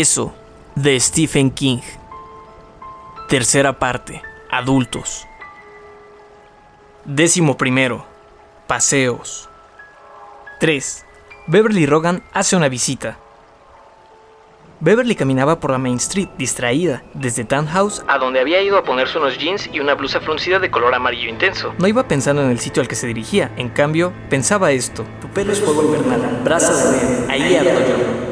Eso, de Stephen King. Tercera parte, adultos. Décimo primero, paseos. 3. Beverly Rogan hace una visita. Beverly caminaba por la Main Street, distraída, desde Townhouse a donde había ido a ponerse unos jeans y una blusa fruncida de color amarillo intenso. No iba pensando en el sitio al que se dirigía, en cambio, pensaba esto. Tu pelo es fuego invernal, brasas de ahí ardo yo.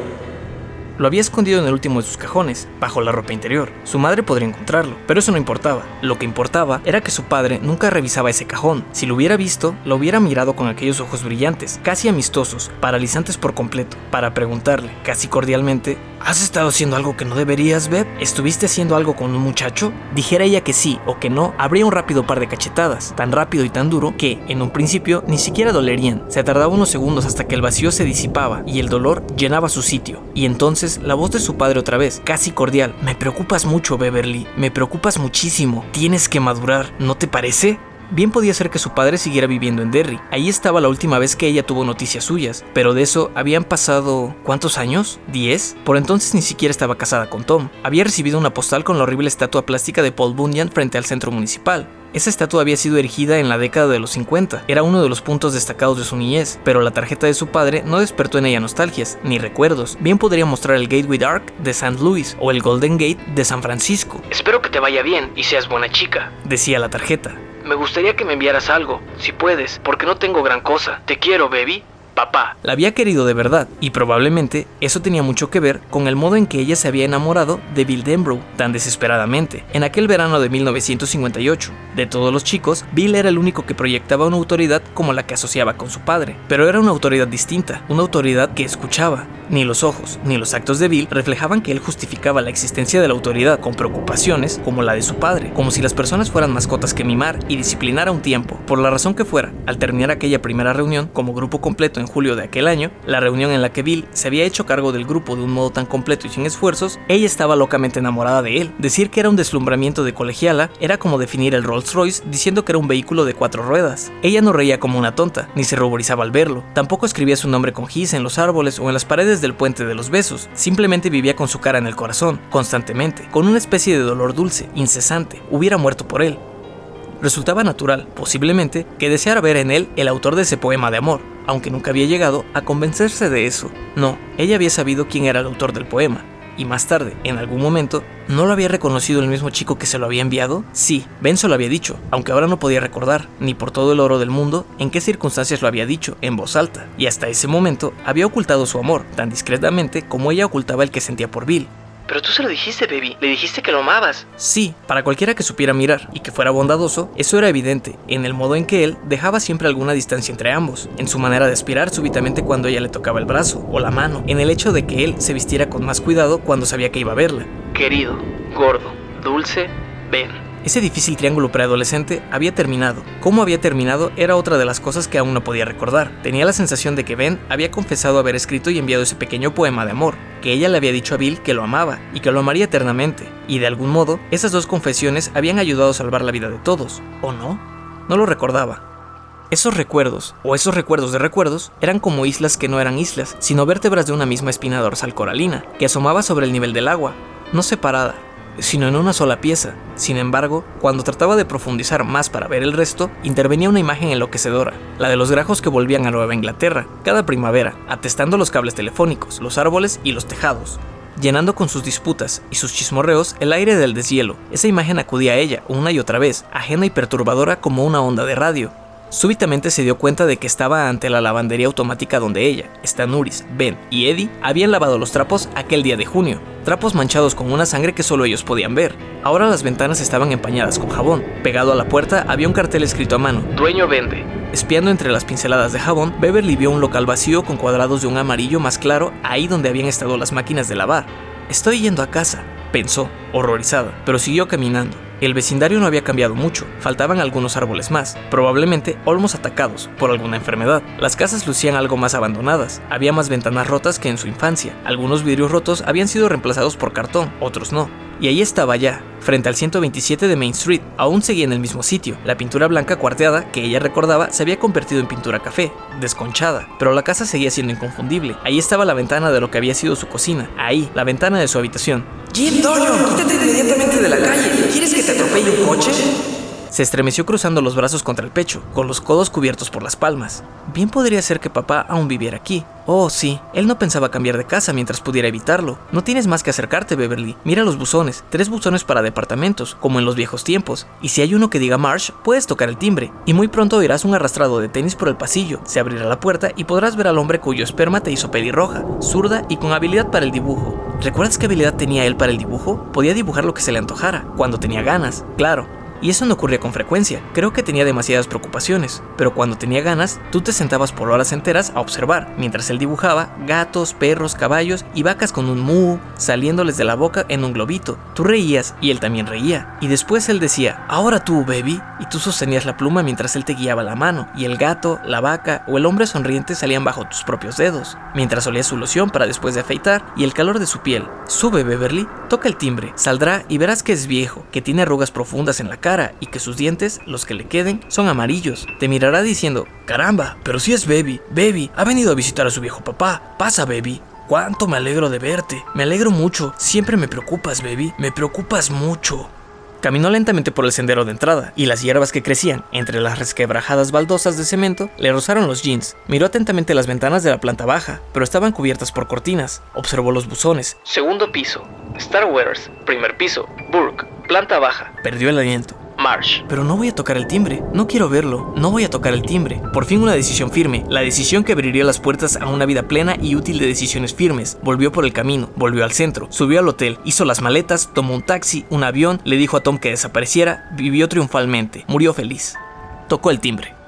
Lo había escondido en el último de sus cajones, bajo la ropa interior. Su madre podría encontrarlo, pero eso no importaba. Lo que importaba era que su padre nunca revisaba ese cajón. Si lo hubiera visto, lo hubiera mirado con aquellos ojos brillantes, casi amistosos, paralizantes por completo, para preguntarle, casi cordialmente, ¿Has estado haciendo algo que no deberías, Beb? ¿Estuviste haciendo algo con un muchacho? Dijera ella que sí o que no, habría un rápido par de cachetadas, tan rápido y tan duro que, en un principio, ni siquiera dolerían. Se tardaba unos segundos hasta que el vacío se disipaba y el dolor llenaba su sitio. Y entonces la voz de su padre otra vez, casi cordial. Me preocupas mucho, Beverly. Me preocupas muchísimo. Tienes que madurar, ¿no te parece? Bien podía ser que su padre siguiera viviendo en Derry. Ahí estaba la última vez que ella tuvo noticias suyas, pero de eso habían pasado ¿cuántos años? ¿10? Por entonces ni siquiera estaba casada con Tom. Había recibido una postal con la horrible estatua plástica de Paul Bunyan frente al centro municipal. Esa estatua había sido erigida en la década de los 50, era uno de los puntos destacados de su niñez, pero la tarjeta de su padre no despertó en ella nostalgias, ni recuerdos. Bien podría mostrar el Gateway Ark de St. Louis o el Golden Gate de San Francisco. Espero que te vaya bien y seas buena chica, decía la tarjeta. Me gustaría que me enviaras algo, si puedes, porque no tengo gran cosa. Te quiero, baby. Papá. La había querido de verdad, y probablemente eso tenía mucho que ver con el modo en que ella se había enamorado de Bill Denbrough tan desesperadamente, en aquel verano de 1958. De todos los chicos, Bill era el único que proyectaba una autoridad como la que asociaba con su padre, pero era una autoridad distinta, una autoridad que escuchaba. Ni los ojos ni los actos de Bill reflejaban que él justificaba la existencia de la autoridad con preocupaciones como la de su padre, como si las personas fueran mascotas que mimar y disciplinar a un tiempo, por la razón que fuera. Al terminar aquella primera reunión como grupo completo en julio de aquel año, la reunión en la que Bill se había hecho cargo del grupo de un modo tan completo y sin esfuerzos, ella estaba locamente enamorada de él. Decir que era un deslumbramiento de colegiala era como definir el Rolls Royce diciendo que era un vehículo de cuatro ruedas. Ella no reía como una tonta, ni se ruborizaba al verlo, tampoco escribía su nombre con gis en los árboles o en las paredes del puente de los besos, simplemente vivía con su cara en el corazón, constantemente, con una especie de dolor dulce, incesante, hubiera muerto por él. Resultaba natural, posiblemente, que deseara ver en él el autor de ese poema de amor, aunque nunca había llegado a convencerse de eso. No, ella había sabido quién era el autor del poema, y más tarde, en algún momento, ¿no lo había reconocido el mismo chico que se lo había enviado? Sí, Ben se lo había dicho, aunque ahora no podía recordar, ni por todo el oro del mundo, en qué circunstancias lo había dicho, en voz alta, y hasta ese momento había ocultado su amor, tan discretamente como ella ocultaba el que sentía por Bill. Pero tú se lo dijiste, baby. Le dijiste que lo amabas. Sí, para cualquiera que supiera mirar y que fuera bondadoso, eso era evidente en el modo en que él dejaba siempre alguna distancia entre ambos, en su manera de aspirar súbitamente cuando ella le tocaba el brazo o la mano, en el hecho de que él se vistiera con más cuidado cuando sabía que iba a verla. Querido, gordo, dulce, ven. Ese difícil triángulo preadolescente había terminado. Cómo había terminado era otra de las cosas que aún no podía recordar. Tenía la sensación de que Ben había confesado haber escrito y enviado ese pequeño poema de amor, que ella le había dicho a Bill que lo amaba y que lo amaría eternamente, y de algún modo esas dos confesiones habían ayudado a salvar la vida de todos, ¿o no? No lo recordaba. Esos recuerdos, o esos recuerdos de recuerdos, eran como islas que no eran islas, sino vértebras de una misma espina dorsal coralina, que asomaba sobre el nivel del agua, no separada, sino en una sola pieza. Sin embargo, cuando trataba de profundizar más para ver el resto, intervenía una imagen enloquecedora, la de los grajos que volvían a Nueva Inglaterra, cada primavera, atestando los cables telefónicos, los árboles y los tejados llenando con sus disputas y sus chismorreos el aire del deshielo. Esa imagen acudía a ella una y otra vez, ajena y perturbadora como una onda de radio. Súbitamente se dio cuenta de que estaba ante la lavandería automática donde ella, Stanuris, Ben y Eddie habían lavado los trapos aquel día de junio, trapos manchados con una sangre que solo ellos podían ver. Ahora las ventanas estaban empañadas con jabón. Pegado a la puerta había un cartel escrito a mano, Dueño vende. Espiando entre las pinceladas de jabón, Beverly vio un local vacío con cuadrados de un amarillo más claro ahí donde habían estado las máquinas de lavar. Estoy yendo a casa, pensó, horrorizada, pero siguió caminando. El vecindario no había cambiado mucho, faltaban algunos árboles más, probablemente olmos atacados por alguna enfermedad. Las casas lucían algo más abandonadas, había más ventanas rotas que en su infancia, algunos vidrios rotos habían sido reemplazados por cartón, otros no. Y ahí estaba ya, frente al 127 de Main Street. Aún seguía en el mismo sitio. La pintura blanca cuarteada, que ella recordaba, se había convertido en pintura café, desconchada, pero la casa seguía siendo inconfundible. Ahí estaba la ventana de lo que había sido su cocina. Ahí, la ventana de su habitación. Jim Doyle, quítate inmediatamente de la calle. ¿Quieres que te atropelle un coche? Se estremeció cruzando los brazos contra el pecho, con los codos cubiertos por las palmas. Bien podría ser que papá aún viviera aquí. Oh, sí, él no pensaba cambiar de casa mientras pudiera evitarlo. No tienes más que acercarte, Beverly. Mira los buzones, tres buzones para departamentos, como en los viejos tiempos. Y si hay uno que diga Marsh, puedes tocar el timbre. Y muy pronto oirás un arrastrado de tenis por el pasillo. Se abrirá la puerta y podrás ver al hombre cuyo esperma te hizo pelirroja, zurda y con habilidad para el dibujo. ¿Recuerdas qué habilidad tenía él para el dibujo? Podía dibujar lo que se le antojara, cuando tenía ganas, claro. Y eso no ocurría con frecuencia, creo que tenía demasiadas preocupaciones, pero cuando tenía ganas, tú te sentabas por horas enteras a observar, mientras él dibujaba gatos, perros, caballos y vacas con un mu saliéndoles de la boca en un globito. Tú reías y él también reía, y después él decía, ahora tú, baby, y tú sostenías la pluma mientras él te guiaba la mano, y el gato, la vaca o el hombre sonriente salían bajo tus propios dedos, mientras olías su loción para después de afeitar y el calor de su piel. Sube, Beverly, toca el timbre, saldrá y verás que es viejo, que tiene arrugas profundas en la cara, y que sus dientes, los que le queden, son amarillos. Te mirará diciendo, caramba, pero si es Baby, Baby, ha venido a visitar a su viejo papá. Pasa, Baby. Cuánto me alegro de verte. Me alegro mucho. Siempre me preocupas, Baby. Me preocupas mucho. Caminó lentamente por el sendero de entrada, y las hierbas que crecían entre las resquebrajadas baldosas de cemento le rozaron los jeans. Miró atentamente las ventanas de la planta baja, pero estaban cubiertas por cortinas. Observó los buzones. Segundo piso. Star Wars. Primer piso. Burke. Planta baja. Perdió el aliento. Marsh. Pero no voy a tocar el timbre, no quiero verlo, no voy a tocar el timbre. Por fin una decisión firme, la decisión que abriría las puertas a una vida plena y útil de decisiones firmes. Volvió por el camino, volvió al centro, subió al hotel, hizo las maletas, tomó un taxi, un avión, le dijo a Tom que desapareciera, vivió triunfalmente, murió feliz. Tocó el timbre.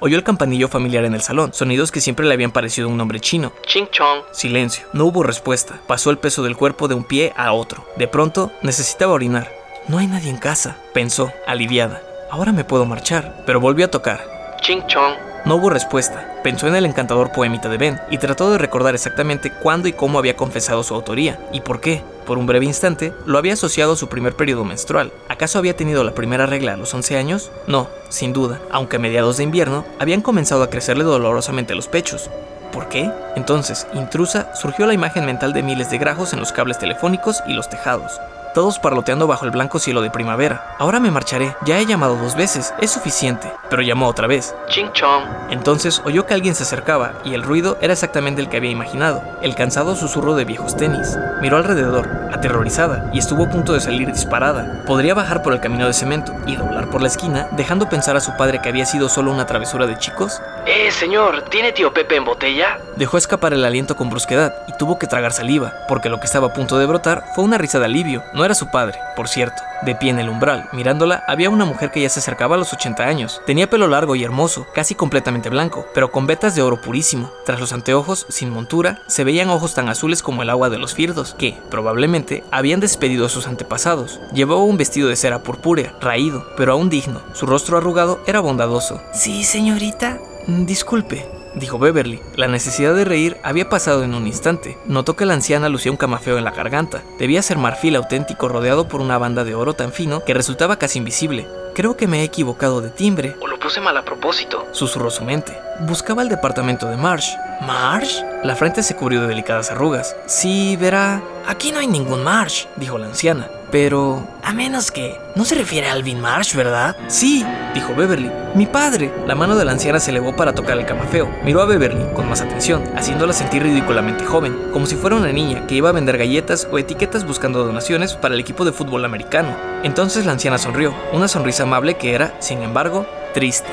Oyó el campanillo familiar en el salón, sonidos que siempre le habían parecido un nombre chino. Ching chong. Silencio. No hubo respuesta. Pasó el peso del cuerpo de un pie a otro. De pronto, necesitaba orinar. No hay nadie en casa, pensó, aliviada. Ahora me puedo marchar, pero volvió a tocar. Ching chong. No hubo respuesta. Pensó en el encantador poemita de Ben y trató de recordar exactamente cuándo y cómo había confesado su autoría y por qué. Por un breve instante, lo había asociado a su primer periodo menstrual. ¿Acaso había tenido la primera regla a los 11 años? No, sin duda, aunque a mediados de invierno habían comenzado a crecerle dolorosamente los pechos. ¿Por qué? Entonces, intrusa, surgió la imagen mental de miles de grajos en los cables telefónicos y los tejados todos parloteando bajo el blanco cielo de primavera. Ahora me marcharé, ya he llamado dos veces, es suficiente. Pero llamó otra vez. Ching chong. Entonces oyó que alguien se acercaba y el ruido era exactamente el que había imaginado, el cansado susurro de viejos tenis. Miró alrededor, aterrorizada, y estuvo a punto de salir disparada. Podría bajar por el camino de cemento y doblar por la esquina, dejando pensar a su padre que había sido solo una travesura de chicos. Eh, señor, ¿tiene tío Pepe en botella? Dejó escapar el aliento con brusquedad y tuvo que tragar saliva, porque lo que estaba a punto de brotar fue una risa de alivio. No era su padre, por cierto. De pie en el umbral, mirándola, había una mujer que ya se acercaba a los 80 años. Tenía pelo largo y hermoso, casi completamente blanco, pero con vetas de oro purísimo. Tras los anteojos, sin montura, se veían ojos tan azules como el agua de los firdos, que, probablemente, habían despedido a sus antepasados. Llevaba un vestido de cera purpúrea, raído, pero aún digno. Su rostro arrugado era bondadoso. Sí, señorita. Mm, disculpe, dijo Beverly. La necesidad de reír había pasado en un instante. Notó que la anciana lucía un camafeo en la garganta. Debía ser marfil auténtico rodeado por una banda de oro tan fino que resultaba casi invisible. Creo que me he equivocado de timbre. O lo puse mal a propósito, susurró su mente. Buscaba el departamento de Marsh. ¿Marsh? La frente se cubrió de delicadas arrugas. Sí, verá. Aquí no hay ningún Marsh, dijo la anciana. Pero... A menos que... No se refiere a Alvin Marsh, ¿verdad? Sí, dijo Beverly. Mi padre. La mano de la anciana se elevó para tocar el camafeo. Miró a Beverly con más atención, haciéndola sentir ridículamente joven, como si fuera una niña que iba a vender galletas o etiquetas buscando donaciones para el equipo de fútbol americano. Entonces la anciana sonrió, una sonrisa amable que era, sin embargo, triste.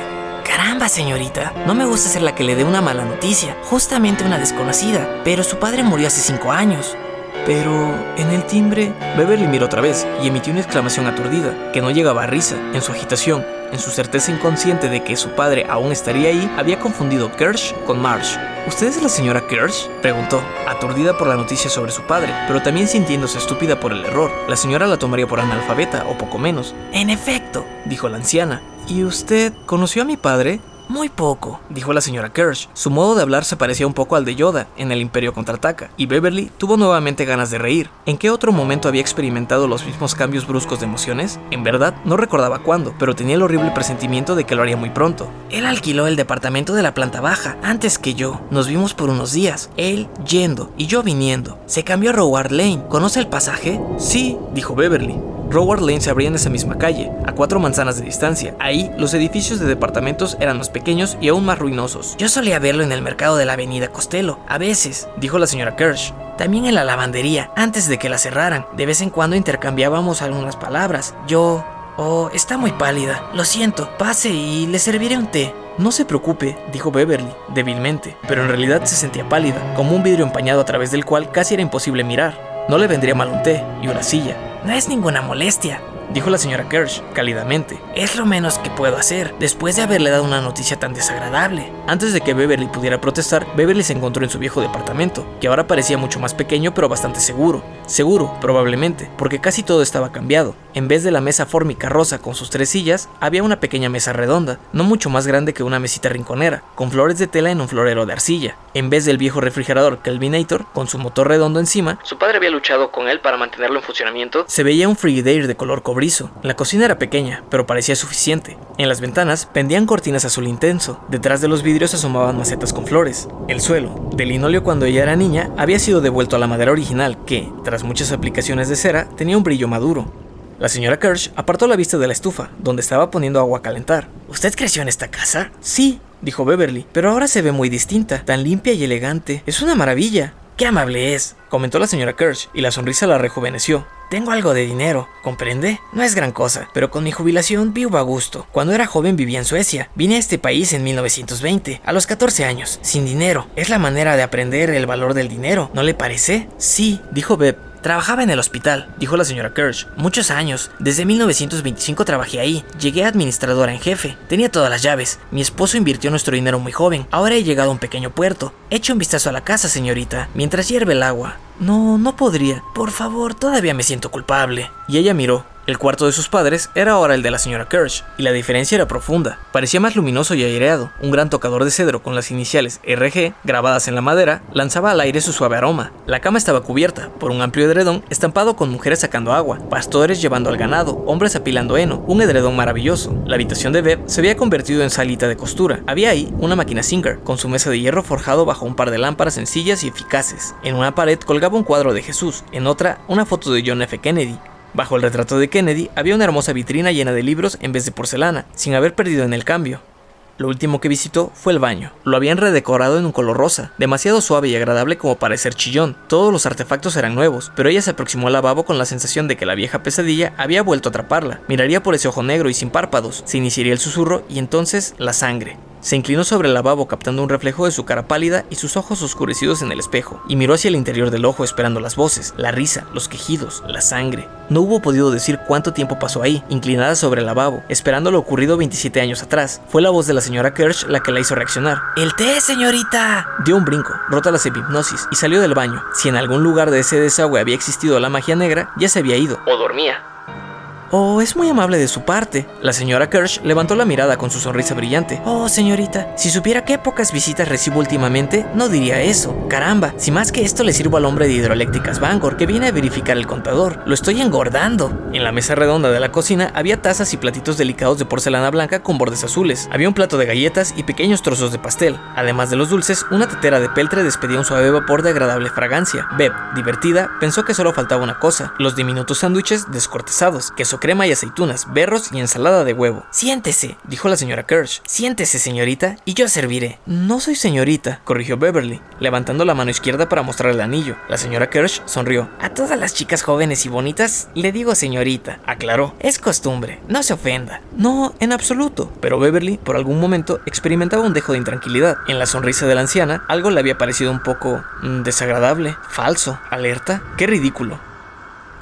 Caramba, señorita, no me gusta ser la que le dé una mala noticia, justamente una desconocida, pero su padre murió hace cinco años. Pero en el timbre, Beverly miró otra vez y emitió una exclamación aturdida, que no llegaba a risa. En su agitación, en su certeza inconsciente de que su padre aún estaría ahí, había confundido Kirsch con Marsh. ¿Usted es la señora Kirsch? preguntó, aturdida por la noticia sobre su padre, pero también sintiéndose estúpida por el error. La señora la tomaría por analfabeta, o poco menos. En efecto, dijo la anciana. ¿Y usted conoció a mi padre? Muy poco, dijo la señora Kirsch. Su modo de hablar se parecía un poco al de Yoda en El Imperio Contraataca, y Beverly tuvo nuevamente ganas de reír. ¿En qué otro momento había experimentado los mismos cambios bruscos de emociones? En verdad, no recordaba cuándo, pero tenía el horrible presentimiento de que lo haría muy pronto. Él alquiló el departamento de la planta baja antes que yo. Nos vimos por unos días, él yendo y yo viniendo. Se cambió a Roward Lane. ¿Conoce el pasaje? Sí, dijo Beverly. Roward Lane se abría en esa misma calle, a cuatro manzanas de distancia. Ahí, los edificios de departamentos eran más pequeños y aún más ruinosos. Yo solía verlo en el mercado de la avenida Costello, a veces, dijo la señora Kirsch. También en la lavandería, antes de que la cerraran. De vez en cuando intercambiábamos algunas palabras. Yo... Oh, está muy pálida. Lo siento. Pase y le serviré un té. No se preocupe, dijo Beverly, débilmente, pero en realidad se sentía pálida, como un vidrio empañado a través del cual casi era imposible mirar. No le vendría mal un té y una silla, no es ninguna molestia, dijo la señora Kirsch, cálidamente. Es lo menos que puedo hacer, después de haberle dado una noticia tan desagradable. Antes de que Beverly pudiera protestar, Beverly se encontró en su viejo departamento, que ahora parecía mucho más pequeño pero bastante seguro. Seguro, probablemente, porque casi todo estaba cambiado. En vez de la mesa fórmica rosa con sus tres sillas, había una pequeña mesa redonda, no mucho más grande que una mesita rinconera, con flores de tela en un florero de arcilla. En vez del viejo refrigerador Kelvinator, con su motor redondo encima, su padre había luchado con él para mantenerlo en funcionamiento, se veía un Frigidaire de color cobrizo. La cocina era pequeña, pero parecía suficiente. En las ventanas pendían cortinas azul intenso. Detrás de los vidrios asomaban macetas con flores. El suelo, de linóleo cuando ella era niña, había sido devuelto a la madera original que, tras muchas aplicaciones de cera, tenía un brillo maduro. La señora Kirsch apartó la vista de la estufa, donde estaba poniendo agua a calentar. ¿Usted creció en esta casa? Sí, dijo Beverly, pero ahora se ve muy distinta, tan limpia y elegante. Es una maravilla. ¡Qué amable es! comentó la señora Kirsch, y la sonrisa la rejuveneció. Tengo algo de dinero, ¿comprende? No es gran cosa, pero con mi jubilación vivo a gusto. Cuando era joven vivía en Suecia. Vine a este país en 1920, a los 14 años, sin dinero. Es la manera de aprender el valor del dinero, ¿no le parece? Sí, dijo Beb, Trabajaba en el hospital, dijo la señora Kirsch. Muchos años. Desde 1925 trabajé ahí. Llegué a administradora en jefe. Tenía todas las llaves. Mi esposo invirtió nuestro dinero muy joven. Ahora he llegado a un pequeño puerto. Eche un vistazo a la casa, señorita, mientras hierve el agua. No, no podría. Por favor, todavía me siento culpable. Y ella miró. El cuarto de sus padres era ahora el de la señora Kirsch, y la diferencia era profunda. Parecía más luminoso y aireado. Un gran tocador de cedro con las iniciales RG grabadas en la madera lanzaba al aire su suave aroma. La cama estaba cubierta por un amplio edredón estampado con mujeres sacando agua, pastores llevando al ganado, hombres apilando heno, un edredón maravilloso. La habitación de Beb se había convertido en salita de costura. Había ahí una máquina Singer con su mesa de hierro forjado bajo un par de lámparas sencillas y eficaces. En una pared colgaba un cuadro de Jesús, en otra una foto de John F. Kennedy. Bajo el retrato de Kennedy había una hermosa vitrina llena de libros en vez de porcelana, sin haber perdido en el cambio. Lo último que visitó fue el baño. Lo habían redecorado en un color rosa, demasiado suave y agradable como para ser chillón. Todos los artefactos eran nuevos, pero ella se aproximó al lavabo con la sensación de que la vieja pesadilla había vuelto a atraparla. Miraría por ese ojo negro y sin párpados, se iniciaría el susurro y entonces la sangre. Se inclinó sobre el lavabo captando un reflejo de su cara pálida y sus ojos oscurecidos en el espejo, y miró hacia el interior del ojo esperando las voces, la risa, los quejidos, la sangre. No hubo podido decir cuánto tiempo pasó ahí, inclinada sobre el lavabo, esperando lo ocurrido 27 años atrás. Fue la voz de la señora Kirsch la que la hizo reaccionar. ¡El té, señorita! Dio un brinco, rota la semihipnosis, y salió del baño. Si en algún lugar de ese desagüe había existido la magia negra, ya se había ido. O dormía. Oh, es muy amable de su parte. La señora Kirsch levantó la mirada con su sonrisa brillante. Oh, señorita, si supiera qué pocas visitas recibo últimamente, no diría eso. Caramba, si más que esto le sirvo al hombre de hidroeléctricas Bangor, que viene a verificar el contador. Lo estoy engordando. En la mesa redonda de la cocina había tazas y platitos delicados de porcelana blanca con bordes azules. Había un plato de galletas y pequeños trozos de pastel. Además de los dulces, una tetera de peltre despedía un suave vapor de agradable fragancia. Beb, divertida, pensó que solo faltaba una cosa, los diminutos sándwiches descortezados, crema y aceitunas, berros y ensalada de huevo. Siéntese, dijo la señora Kirsch. Siéntese, señorita, y yo serviré. No soy señorita, corrigió Beverly, levantando la mano izquierda para mostrar el anillo. La señora Kirsch sonrió. A todas las chicas jóvenes y bonitas le digo señorita, aclaró. Es costumbre, no se ofenda. No, en absoluto. Pero Beverly, por algún momento, experimentaba un dejo de intranquilidad. En la sonrisa de la anciana, algo le había parecido un poco mm, desagradable, falso, alerta. Qué ridículo.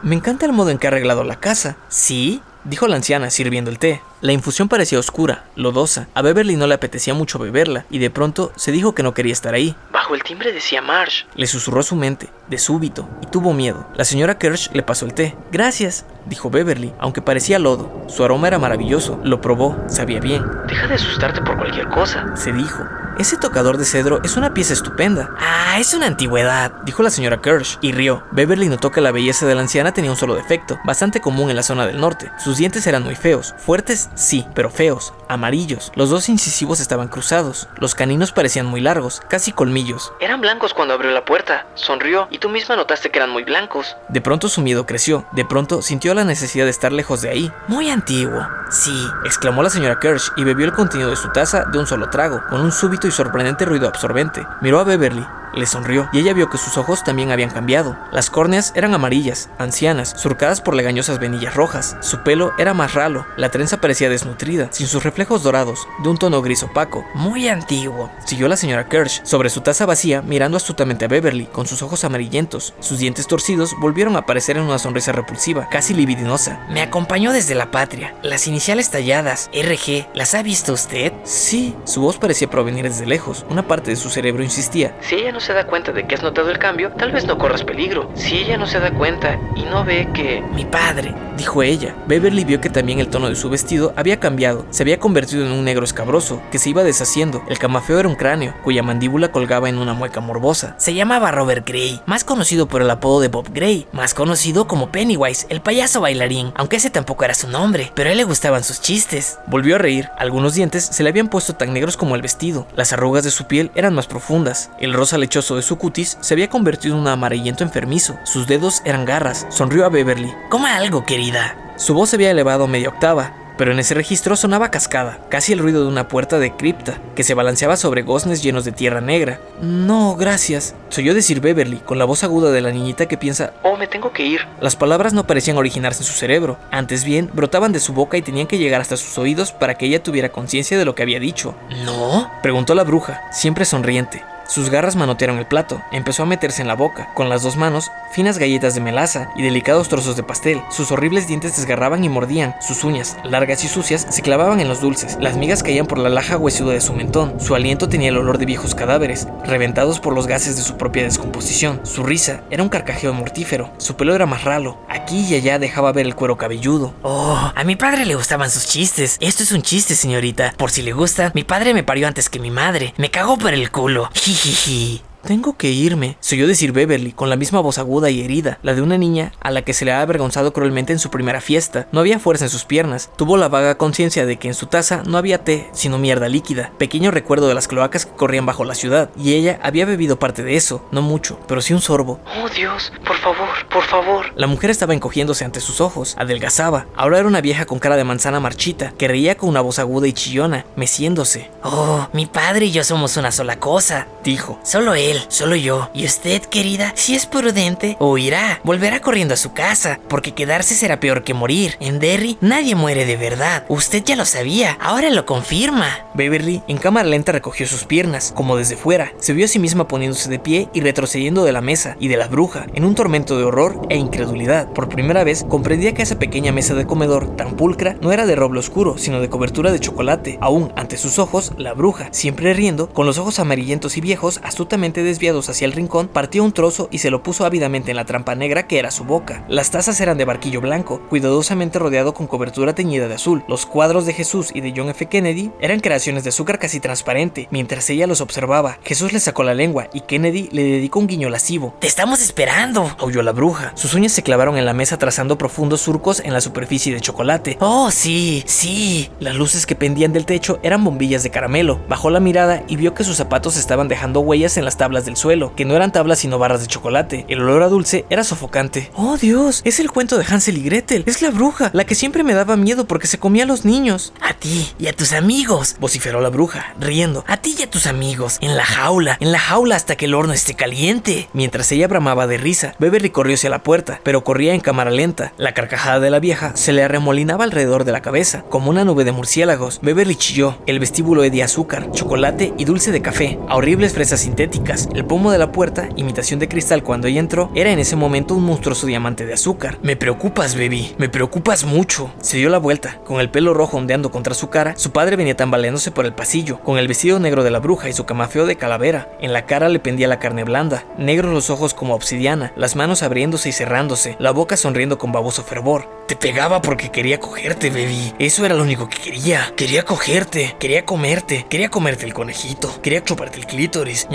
Me encanta el modo en que ha arreglado la casa. ¿Sí? dijo la anciana sirviendo el té. La infusión parecía oscura, lodosa. A Beverly no le apetecía mucho beberla, y de pronto se dijo que no quería estar ahí. Bajo el timbre decía Marsh. Le susurró su mente, de súbito, y tuvo miedo. La señora Kirsch le pasó el té. Gracias, dijo Beverly, aunque parecía lodo. Su aroma era maravilloso. Lo probó, sabía bien. Deja de asustarte por cualquier cosa, se dijo. Ese tocador de cedro es una pieza estupenda. Ah, es una antigüedad, dijo la señora Kirsch, y rió. Beverly notó que la belleza de la anciana tenía un solo defecto, bastante común en la zona del norte. Sus dientes eran muy feos, fuertes sí, pero feos, amarillos. Los dos incisivos estaban cruzados, los caninos parecían muy largos, casi colmillos. Eran blancos cuando abrió la puerta, sonrió, y tú misma notaste que eran muy blancos. De pronto su miedo creció, de pronto sintió la necesidad de estar lejos de ahí. Muy antiguo. Sí, exclamó la señora Kirsch y bebió el contenido de su taza de un solo trago, con un súbito y sorprendente ruido absorbente. Miró a Beverly, le sonrió y ella vio que sus ojos también habían cambiado. Las córneas eran amarillas, ancianas, surcadas por legañosas venillas rojas. Su pelo era más ralo, la trenza parecía desnutrida, sin sus reflejos dorados, de un tono gris opaco. Muy antiguo, siguió la señora Kirsch, sobre su taza vacía, mirando astutamente a Beverly, con sus ojos amarillentos. Sus dientes torcidos volvieron a aparecer en una sonrisa repulsiva, casi libidinosa. Me acompañó desde la patria. Las iniciales talladas, RG, ¿las ha visto usted? Sí, su voz parecía provenir desde lejos. Una parte de su cerebro insistía. Si ella no se da cuenta de que has notado el cambio, tal vez no corras peligro. Si ella no se da cuenta y no ve que... Mi padre, dijo ella. Beverly vio que también el tono de su vestido había cambiado. Se había convertido en un negro escabroso, que se iba deshaciendo. El camafeo era un cráneo, cuya mandíbula colgaba en una mueca morbosa. Se llamaba Robert Gray, más conocido por el apodo de Bob Gray, más conocido como Pennywise, el payaso bailarín, aunque ese tampoco era su nombre, pero a él le gustaban sus chistes. Volvió a reír. Algunos dientes se le habían puesto tan negros como el vestido. Las arrugas de su piel eran más profundas. El rosa le de su cutis se había convertido en un amarillento enfermizo. Sus dedos eran garras. Sonrió a Beverly. Coma algo, querida. Su voz se había elevado media octava, pero en ese registro sonaba cascada, casi el ruido de una puerta de cripta, que se balanceaba sobre goznes llenos de tierra negra. No, gracias. Soy yo decir Beverly, con la voz aguda de la niñita que piensa, oh, me tengo que ir. Las palabras no parecían originarse en su cerebro, antes bien, brotaban de su boca y tenían que llegar hasta sus oídos para que ella tuviera conciencia de lo que había dicho. ¿No? Preguntó la bruja, siempre sonriente. Sus garras manotearon el plato, empezó a meterse en la boca, con las dos manos, finas galletas de melaza y delicados trozos de pastel. Sus horribles dientes desgarraban y mordían, sus uñas, largas y sucias, se clavaban en los dulces, las migas caían por la laja huesuda de su mentón, su aliento tenía el olor de viejos cadáveres, reventados por los gases de su propia descomposición. Su risa era un carcajeo mortífero, su pelo era más ralo, aquí y allá dejaba ver el cuero cabelludo. Oh, a mi padre le gustaban sus chistes. Esto es un chiste, señorita. Por si le gusta, mi padre me parió antes que mi madre. Me cagó por el culo. Jijiji. Tengo que irme, se oyó decir Beverly, con la misma voz aguda y herida, la de una niña a la que se le ha avergonzado cruelmente en su primera fiesta. No había fuerza en sus piernas, tuvo la vaga conciencia de que en su taza no había té, sino mierda líquida, pequeño recuerdo de las cloacas que corrían bajo la ciudad, y ella había bebido parte de eso, no mucho, pero sí un sorbo. Oh Dios, por favor, por favor. La mujer estaba encogiéndose ante sus ojos, adelgazaba, ahora era una vieja con cara de manzana marchita, que reía con una voz aguda y chillona, meciéndose. Oh, mi padre y yo somos una sola cosa, dijo. Solo él solo yo. Y usted, querida, si es prudente, huirá, volverá corriendo a su casa, porque quedarse será peor que morir. En Derry nadie muere de verdad. Usted ya lo sabía, ahora lo confirma. Beverly, en cámara lenta, recogió sus piernas, como desde fuera. Se vio a sí misma poniéndose de pie y retrocediendo de la mesa y de la bruja, en un tormento de horror e incredulidad. Por primera vez, comprendía que esa pequeña mesa de comedor, tan pulcra, no era de roble oscuro, sino de cobertura de chocolate. Aún ante sus ojos, la bruja, siempre riendo, con los ojos amarillentos y viejos, astutamente desviados hacia el rincón, partió un trozo y se lo puso ávidamente en la trampa negra que era su boca. Las tazas eran de barquillo blanco, cuidadosamente rodeado con cobertura teñida de azul. Los cuadros de Jesús y de John F. Kennedy eran creaciones de azúcar casi transparente. Mientras ella los observaba, Jesús le sacó la lengua y Kennedy le dedicó un guiño lascivo. ¡Te estamos esperando! aulló la bruja. Sus uñas se clavaron en la mesa trazando profundos surcos en la superficie de chocolate. ¡Oh, sí! ¡Sí! Las luces que pendían del techo eran bombillas de caramelo. Bajó la mirada y vio que sus zapatos estaban dejando huellas en las tablas del suelo que no eran tablas sino barras de chocolate. El olor a dulce era sofocante. ¡Oh Dios! Es el cuento de Hansel y Gretel. Es la bruja, la que siempre me daba miedo porque se comía a los niños. A ti y a tus amigos, vociferó la bruja, riendo. A ti y a tus amigos, en la jaula, en la jaula hasta que el horno esté caliente. Mientras ella bramaba de risa, Beverly corrió hacia la puerta, pero corría en cámara lenta. La carcajada de la vieja se le arremolinaba alrededor de la cabeza, como una nube de murciélagos. Beverly chilló. El vestíbulo de azúcar, chocolate y dulce de café, a horribles fresas sintéticas El pomo de la puerta, imitación de cristal cuando ella entró, era en ese momento un monstruoso diamante de azúcar. Me preocupas, baby, me preocupas mucho. Se dio la vuelta, con el pelo rojo ondeando contra su cara, su padre venía tambaleándose por el pasillo, con el vestido negro de la bruja y su camafeo de calavera. En la cara le pendía la carne blanda, negros los ojos como obsidiana, las manos abriéndose y cerrándose, la boca sonriendo con baboso fervor. Te pegaba porque quería cogerte, baby. Eso era lo único que quería. Quería cogerte, quería comerte, quería comerte el conejito, quería chuparte el clítoris.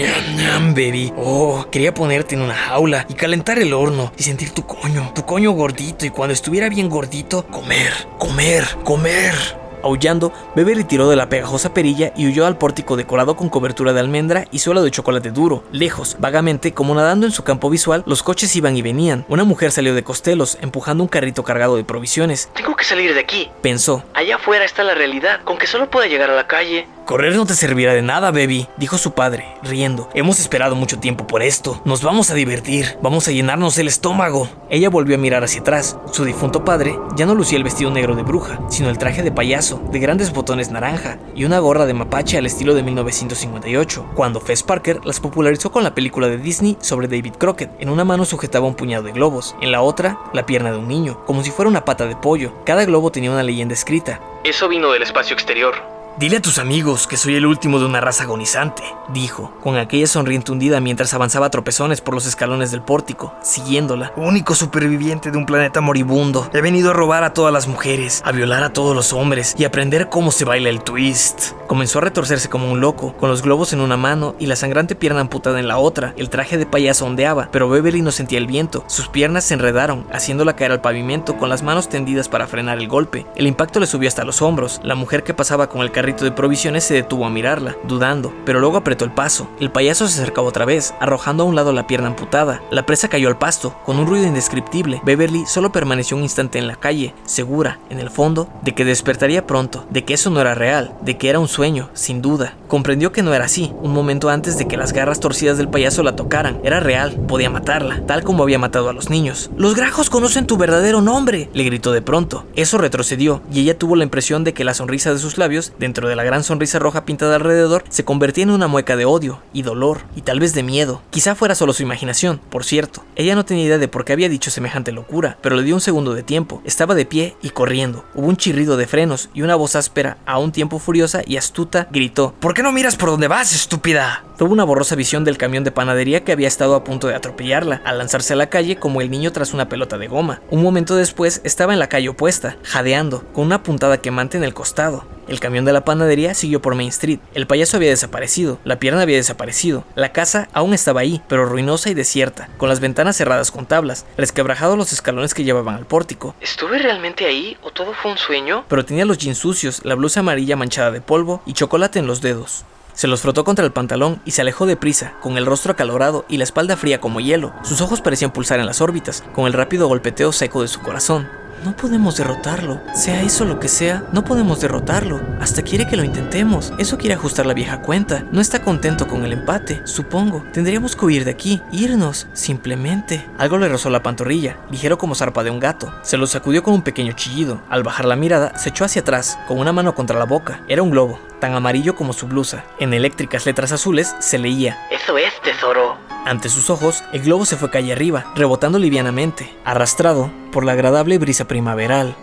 Baby. Oh, quería ponerte en una jaula y calentar el horno y sentir tu coño, tu coño gordito y cuando estuviera bien gordito, comer, comer, comer. Aullando, Beverly tiró de la pegajosa perilla y huyó al pórtico decorado con cobertura de almendra y suelo de chocolate duro. Lejos, vagamente, como nadando en su campo visual, los coches iban y venían. Una mujer salió de Costelos, empujando un carrito cargado de provisiones. Tengo que salir de aquí, Pensó. Allá afuera está la realidad. Con que solo pueda llegar a la calle. Correr no te servirá de nada, baby, dijo su padre, riendo. Hemos esperado mucho tiempo por esto. Nos vamos a divertir. Vamos a llenarnos el estómago. Ella volvió a mirar hacia atrás. Su difunto padre ya no lucía el vestido negro de bruja, sino el traje de payaso, de grandes botones naranja, y una gorra de mapache al estilo de 1958, cuando Fess Parker las popularizó con la película de Disney sobre David Crockett. En una mano sujetaba un puñado de globos, en la otra, la pierna de un niño, como si fuera una pata de pollo. Cada globo tenía una leyenda escrita. Eso vino del espacio exterior. Dile a tus amigos que soy el último de una raza agonizante, dijo, con aquella sonriente hundida mientras avanzaba a tropezones por los escalones del pórtico, siguiéndola. Único superviviente de un planeta moribundo. He venido a robar a todas las mujeres, a violar a todos los hombres y aprender cómo se baila el twist. Comenzó a retorcerse como un loco, con los globos en una mano y la sangrante pierna amputada en la otra. El traje de payaso ondeaba, pero Beverly no sentía el viento. Sus piernas se enredaron, haciéndola caer al pavimento con las manos tendidas para frenar el golpe. El impacto le subió hasta los hombros. La mujer que pasaba con el de provisiones se detuvo a mirarla, dudando, pero luego apretó el paso. El payaso se acercaba otra vez, arrojando a un lado la pierna amputada. La presa cayó al pasto, con un ruido indescriptible. Beverly solo permaneció un instante en la calle, segura, en el fondo, de que despertaría pronto, de que eso no era real, de que era un sueño, sin duda. Comprendió que no era así, un momento antes de que las garras torcidas del payaso la tocaran. Era real, podía matarla, tal como había matado a los niños. Los grajos conocen tu verdadero nombre, le gritó de pronto. Eso retrocedió, y ella tuvo la impresión de que la sonrisa de sus labios, dentro de la gran sonrisa roja pintada alrededor, se convertía en una mueca de odio y dolor, y tal vez de miedo. Quizá fuera solo su imaginación, por cierto. Ella no tenía idea de por qué había dicho semejante locura, pero le dio un segundo de tiempo. Estaba de pie y corriendo. Hubo un chirrido de frenos y una voz áspera, a un tiempo furiosa y astuta, gritó: ¿Por qué no miras por donde vas, estúpida? Tuvo una borrosa visión del camión de panadería que había estado a punto de atropellarla, al lanzarse a la calle como el niño tras una pelota de goma. Un momento después estaba en la calle opuesta, jadeando, con una puntada quemante en el costado. El camión de la panadería siguió por Main Street. El payaso había desaparecido, la pierna había desaparecido, la casa aún estaba ahí, pero ruinosa y desierta, con las ventanas cerradas con tablas, resquebrajados los escalones que llevaban al pórtico. ¿Estuve realmente ahí o todo fue un sueño? Pero tenía los jeans sucios, la blusa amarilla manchada de polvo y chocolate en los dedos. Se los frotó contra el pantalón y se alejó deprisa, con el rostro acalorado y la espalda fría como hielo. Sus ojos parecían pulsar en las órbitas, con el rápido golpeteo seco de su corazón. No podemos derrotarlo. Sea eso lo que sea, no podemos derrotarlo. Hasta quiere que lo intentemos. Eso quiere ajustar la vieja cuenta. No está contento con el empate, supongo. Tendríamos que huir de aquí, irnos, simplemente. Algo le rozó la pantorrilla, ligero como zarpa de un gato. Se lo sacudió con un pequeño chillido. Al bajar la mirada, se echó hacia atrás, con una mano contra la boca. Era un globo, tan amarillo como su blusa. En eléctricas letras azules se leía Eso es, tesoro. ante sus ojos, el globo se fue calle arriba, rebotando livianamente, arrastrado por la agradable brisa primaveral.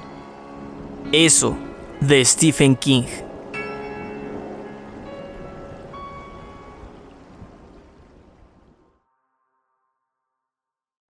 Eso, de Stephen King.